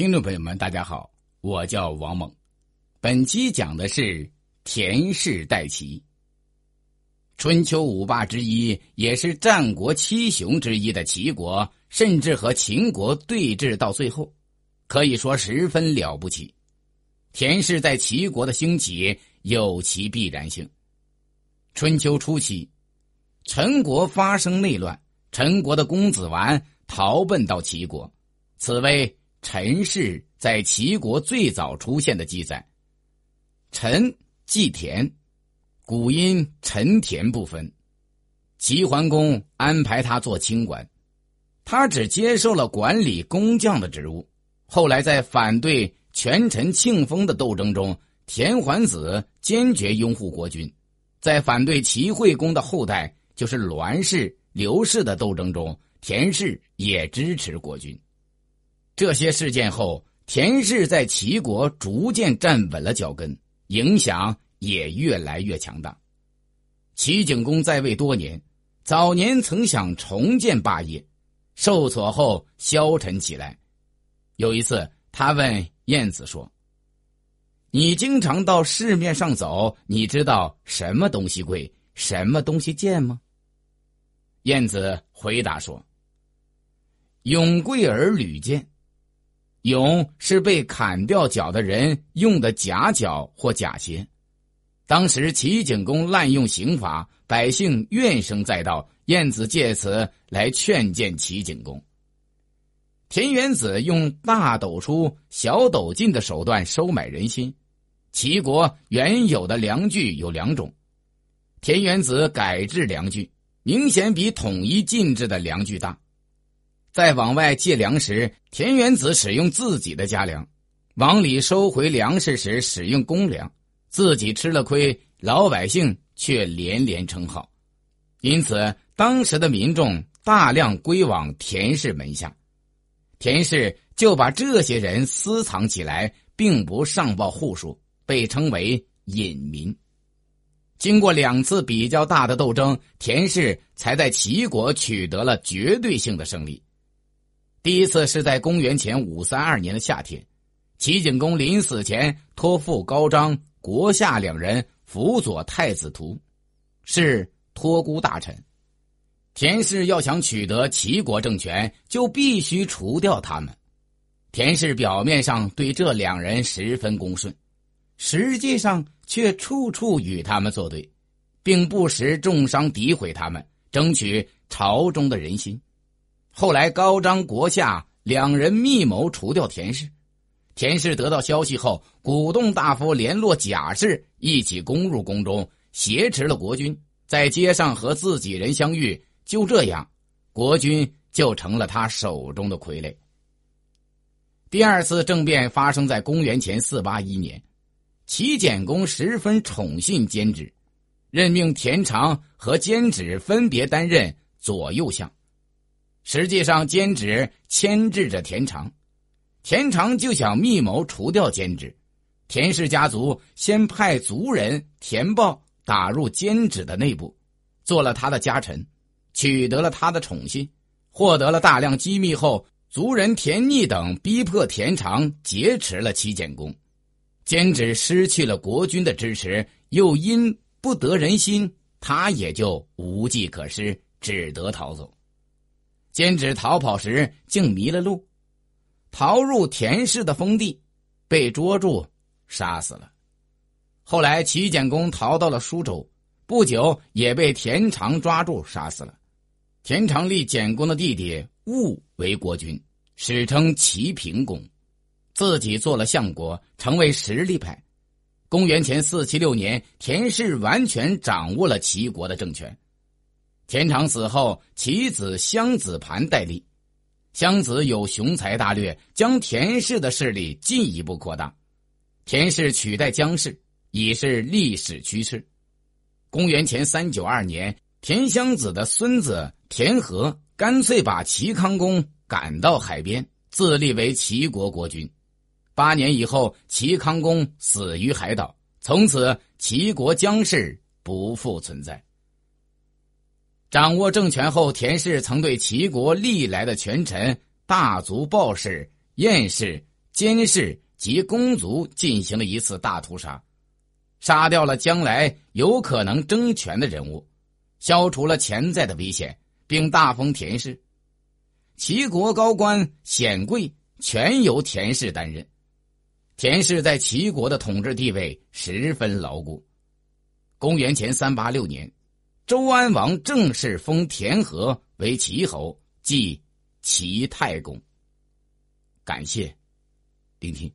听众朋友们，大家好，我叫王猛。本期讲的是田氏代齐。春秋五霸之一，也是战国七雄之一的齐国，甚至和秦国对峙到最后，可以说十分了不起。田氏在齐国的兴起有其必然性。春秋初期，陈国发生内乱，陈国的公子完逃奔到齐国，此为。陈氏在齐国最早出现的记载，陈季田，古音陈田不分。齐桓公安排他做清官，他只接受了管理工匠的职务。后来在反对权臣庆丰的斗争中，田桓子坚决拥护国君；在反对齐惠公的后代，就是栾氏、刘氏的斗争中，田氏也支持国君。这些事件后，田氏在齐国逐渐站稳了脚跟，影响也越来越强大。齐景公在位多年，早年曾想重建霸业，受挫后消沉起来。有一次，他问晏子说：“你经常到市面上走，你知道什么东西贵，什么东西贱吗？”晏子回答说：“永贵而屡贱。”俑是被砍掉脚的人用的假脚或假鞋。当时齐景公滥用刑法，百姓怨声载道。晏子借此来劝谏齐景公。田园子用大斗出、小斗进的手段收买人心。齐国原有的粮具有两种，田园子改制粮具明显比统一禁制的粮具大。在往外借粮时，田园子使用自己的家粮；往里收回粮食时，使用公粮。自己吃了亏，老百姓却连连称好。因此，当时的民众大量归往田氏门下，田氏就把这些人私藏起来，并不上报户数，被称为隐民。经过两次比较大的斗争，田氏才在齐国取得了绝对性的胜利。第一次是在公元前五三二年的夏天，齐景公临死前托付高张、国夏两人辅佐太子图，是托孤大臣。田氏要想取得齐国政权，就必须除掉他们。田氏表面上对这两人十分恭顺，实际上却处处与他们作对，并不时重伤诋毁他们，争取朝中的人心。后来，高张、国下两人密谋除掉田氏。田氏得到消息后，鼓动大夫联络贾氏，一起攻入宫中，挟持了国君，在街上和自己人相遇。就这样，国君就成了他手中的傀儡。第二次政变发生在公元前四八一年，齐简公十分宠信监止，任命田常和监止分别担任左右相。实际上，监止牵制着田常，田常就想密谋除掉监止。田氏家族先派族人田豹打入监止的内部，做了他的家臣，取得了他的宠信，获得了大量机密后，族人田逆等逼迫田常劫持了齐简公。监止失去了国君的支持，又因不得人心，他也就无计可施，只得逃走。监止逃跑时竟迷了路，逃入田氏的封地，被捉住，杀死了。后来齐简公逃到了舒州，不久也被田常抓住，杀死了。田常立简公的弟弟戊为国君，史称齐平公，自己做了相国，成为实力派。公元前四七六年，田氏完全掌握了齐国的政权。田常死后，其子襄子盘代立。襄子有雄才大略，将田氏的势力进一步扩大。田氏取代姜氏，已是历史趋势。公元前三九二年，田襄子的孙子田和干脆把齐康公赶到海边，自立为齐国国君。八年以后，齐康公死于海岛，从此齐国姜氏不复存在。掌握政权后，田氏曾对齐国历来的权臣大族鲍氏、晏氏监氏及公族进行了一次大屠杀，杀掉了将来有可能争权的人物，消除了潜在的危险，并大封田氏。齐国高官显贵全由田氏担任，田氏在齐国的统治地位十分牢固。公元前三八六年，周安王正式封田和为齐侯，即齐太公。感谢聆听。